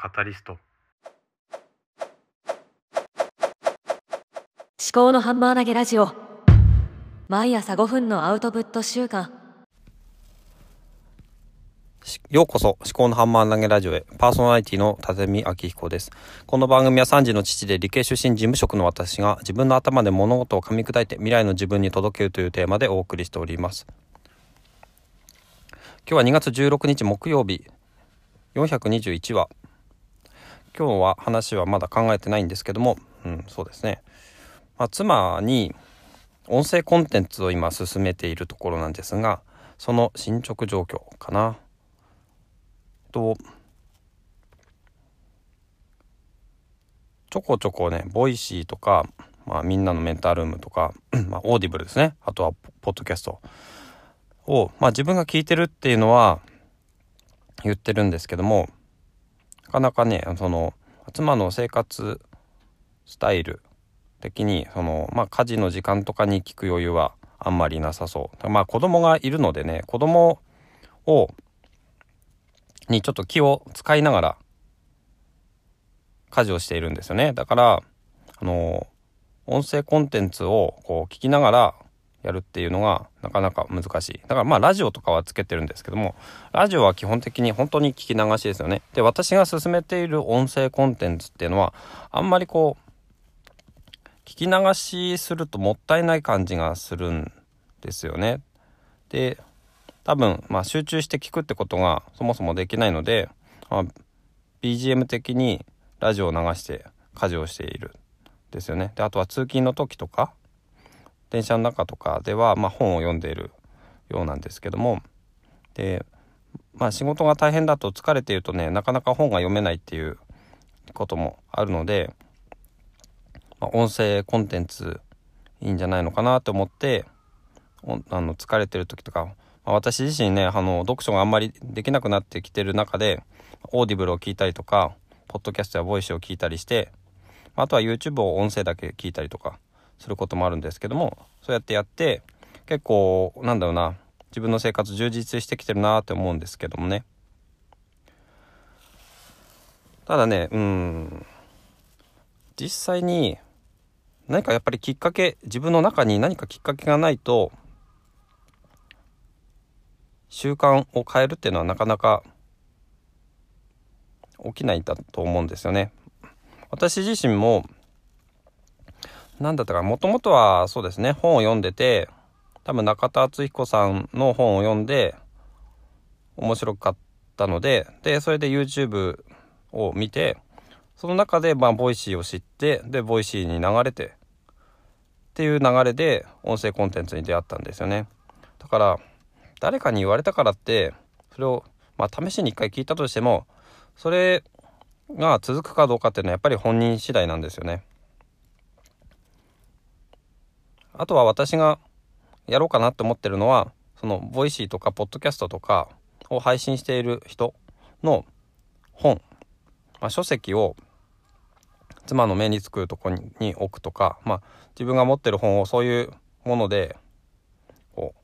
カタリスト。思考のハンマー投げラジオ。毎朝5分のアウトプット週間。ようこそ思考のハンマー投げラジオへ。パーソナリティの立見明彦です。この番組は3児の父で理系出身事務職の私が自分の頭で物事を噛み砕いて未来の自分に届けるというテーマでお送りしております。今日は2月16日木曜日。421話今日は話はまだ考えてないんですけども、うん、そうですね、まあ、妻に音声コンテンツを今進めているところなんですがその進捗状況かな。とちょこちょこね Voicy とか、まあ、みんなのメンタールームとか、まあ、オーディブルですね。あとはポッドキャスト。を、まあ、自分が聞いてるっていうのは言ってるんですけどもなかなかねその妻の生活スタイル的にその、まあ、家事の時間とかに聞く余裕はあんまりなさそう。まあ子供がいるのでね子供をにちょっと気を使いながら家事をしているんですよね。だからあの音声コンテンツをこう聞きながらやるっていうのがなかなか難しい。だからまあラジオとかはつけてるんですけどもラジオは基本的に本当に聞き流しですよね。で私が進めている音声コンテンツっていうのはあんまりこう聞き流しするともったいない感じがするんですよね。で多分まあ集中して聞くってことがそもそもできないので、まあ、BGM 的にラジオを流して家事をしているですよね。であとは通勤の時とか電車の中とかでは、まあ、本を読んでいるようなんですけども。で、まあ、仕事が大変だと疲れているとねなかなか本が読めないっていうこともあるので、まあ、音声コンテンツいいんじゃないのかなと思ってあの疲れてる時とか、まあ、私自身ねあの読書があんまりできなくなってきてる中でオーディブルを聞いたりとかポッドキャストや Voicyを聞いたりしてあとは YouTube を音声だけ聞いたりとかすることもあるんですけどもそうやってやって結構なんだろうな自分の生活充実してきてるなって思うんですけどもねただねうん実際に何かやっぱりきっかけ自分の中に何かきっかけがないと習慣を変えるっていうのはなかなか起きないんだと思うんですよね。私自身も何だったかもともとはそうですね。本を読んでて多分中田敦彦さんの本を読んで面白かったのででそれで YouTube を見てその中でまあ Voicyを知ってで Voicyに流れてっていう流れで音声コンテンツに出会ったんですよね。だから誰かに言われたからってそれをまあ試しに一回聞いたとしてもそれが続くかどうかっていうのはやっぱり本人次第なんですよね。あとは私がやろうかなって思ってるのはその Voicy とかポッドキャストとかを配信している人の本、まあ、書籍を妻の目につくとこに置くとか、まあ、自分が持ってる本をそういうものでこ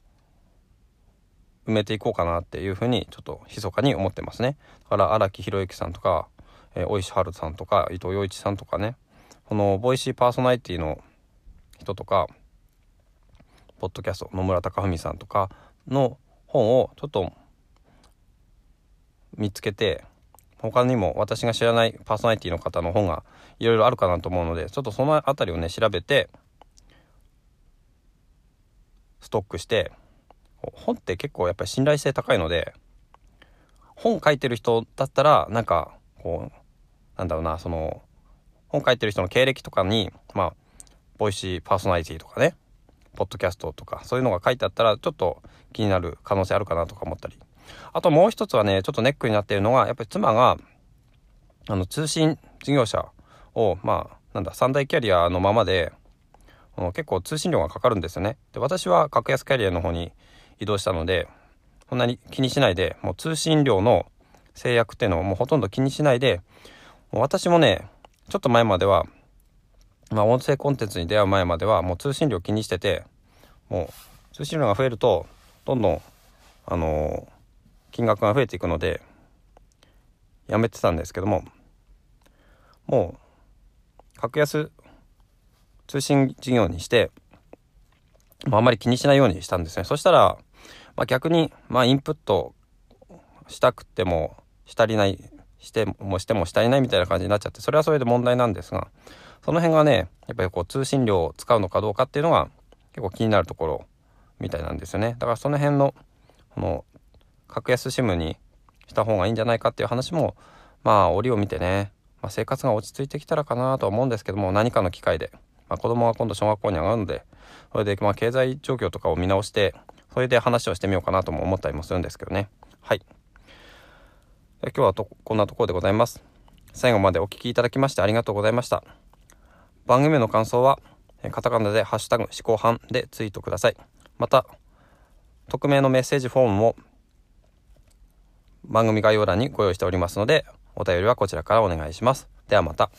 う埋めていこうかなっていうふうにちょっと密かに思ってますね。だから荒木宏之さんとか、えー、大石春さんとか伊藤洋一さんとかねこのボイシーパーソナリティの人とかポッドキャスト野村貴文さんとかの本をちょっと見つけて他にも私が知らないパーソナリティの方の本がいろいろあるかなと思うのでちょっとその辺りをね調べてストックして本って結構やっぱり信頼性高いので本書いてる人だったらなんかこうなんだろうなその本書いてる人の経歴とかにまあボイシーパーソナリティとかねポッドキャストとかそういうのが書いてあったらちょっと気になる可能性あるかなとか思ったり。あともう一つはねちょっとネックになっているのがやっぱり妻があの通信事業者をまあなんだ三大キャリアのままで結構通信料がかかるんですよね。で私は格安キャリアの方に移動したのでそんなに気にしないでもう通信料の制約っていうのをもうほとんど気にしないでもう私もねちょっと前まではまあ、音声コンテンツに出会う前まではもう通信料気にしててもう通信料が増えるとどんどんあのー、金額が増えていくのでやめてたんですけどももう格安通信事業にしてまあ、あまり気にしないようにしたんですね。そしたら、まあ、逆に、まあ、インプットしたくてもしたりないしてもしてもしたりないみたいな感じになっちゃってそれはそれで問題なんですがその辺がねやっぱりこう通信料を使うのかどうかっていうのが結構気になるところみたいなんですよね。だからその辺のこの格安 SIM にした方がいいんじゃないかっていう話もまあ折を見てね、まあ、生活が落ち着いてきたらかなとは思うんですけども何かの機会で、まあ、子供が今度小学校に上がるのでそれでまあ経済状況とかを見直してそれで話をしてみようかなとも思ったりもするんですけどね。はい。今日はとこんなところでございます。最後までお聴きいただきましてありがとうございました。番組の感想はカタカナでハッシュタグ思考班でツイートください。また匿名のメッセージフォームも番組概要欄にご用意しておりますのでお便りはこちらからお願いします。ではまた。